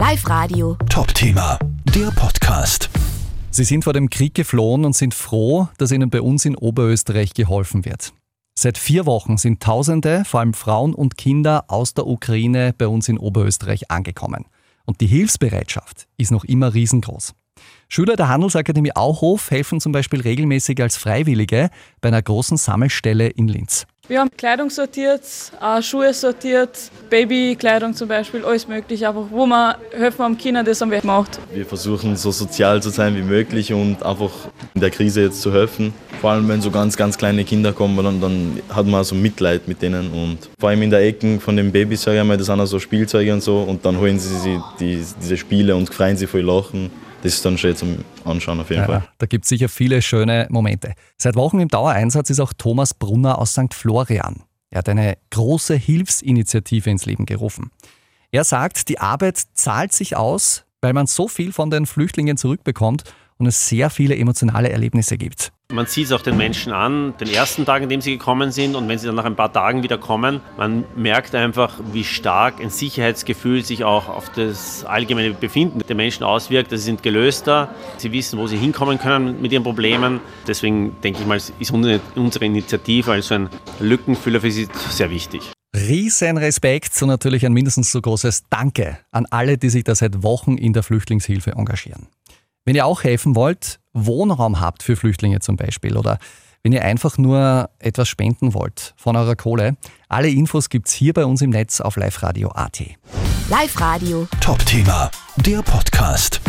Live Radio. Top-Thema, der Podcast. Sie sind vor dem Krieg geflohen und sind froh, dass ihnen bei uns in Oberösterreich geholfen wird. Seit vier Wochen sind Tausende, vor allem Frauen und Kinder aus der Ukraine bei uns in Oberösterreich angekommen. Und die Hilfsbereitschaft ist noch immer riesengroß. Schüler der Handelsakademie Auhof helfen zum Beispiel regelmäßig als Freiwillige bei einer großen Sammelstelle in Linz. Wir haben Kleidung sortiert, Schuhe sortiert, Babykleidung zum Beispiel, alles mögliche. Einfach, wo wir helfen am Kindern, das haben wir gemacht. Wir versuchen so sozial zu sein wie möglich und einfach in der Krise jetzt zu helfen. Vor allem, wenn so ganz, ganz kleine Kinder kommen, dann, dann hat man so Mitleid mit denen. Und vor allem in der Ecke von den Babys, sage ich mal, das sind auch so Spielzeuge und so. Und dann holen sie sich die, diese Spiele und freuen sich voll lachen das ist dann schön zum Anschauen auf jeden Ja, Fall. da gibt es sicher viele schöne Momente. Seit Wochen im Dauereinsatz ist auch Thomas Brunner aus St. Florian. Er hat eine große Hilfsinitiative ins Leben gerufen. Er sagt, die Arbeit zahlt sich aus, weil man so viel von den Flüchtlingen zurückbekommt und es sehr viele emotionale Erlebnisse gibt. Man sieht es auch den Menschen an, den ersten Tag, in dem sie gekommen sind und wenn sie dann nach ein paar Tagen wieder kommen, man merkt einfach, wie stark ein Sicherheitsgefühl sich auch auf das allgemeine Befinden der Menschen auswirkt. Sie sind gelöster, sie wissen, wo sie hinkommen können mit ihren Problemen. Deswegen denke ich mal, ist unsere Initiative als ein Lückenfüller für sie sehr wichtig. Riesen Respekt und natürlich ein mindestens so großes Danke an alle, die sich da seit Wochen in der Flüchtlingshilfe engagieren. Wenn ihr auch helfen wollt, Wohnraum habt für Flüchtlinge zum Beispiel oder wenn ihr einfach nur etwas spenden wollt von eurer Kohle, alle Infos gibt's hier bei uns im Netz auf liveradio.at. Live Radio. Top-Thema, der Podcast.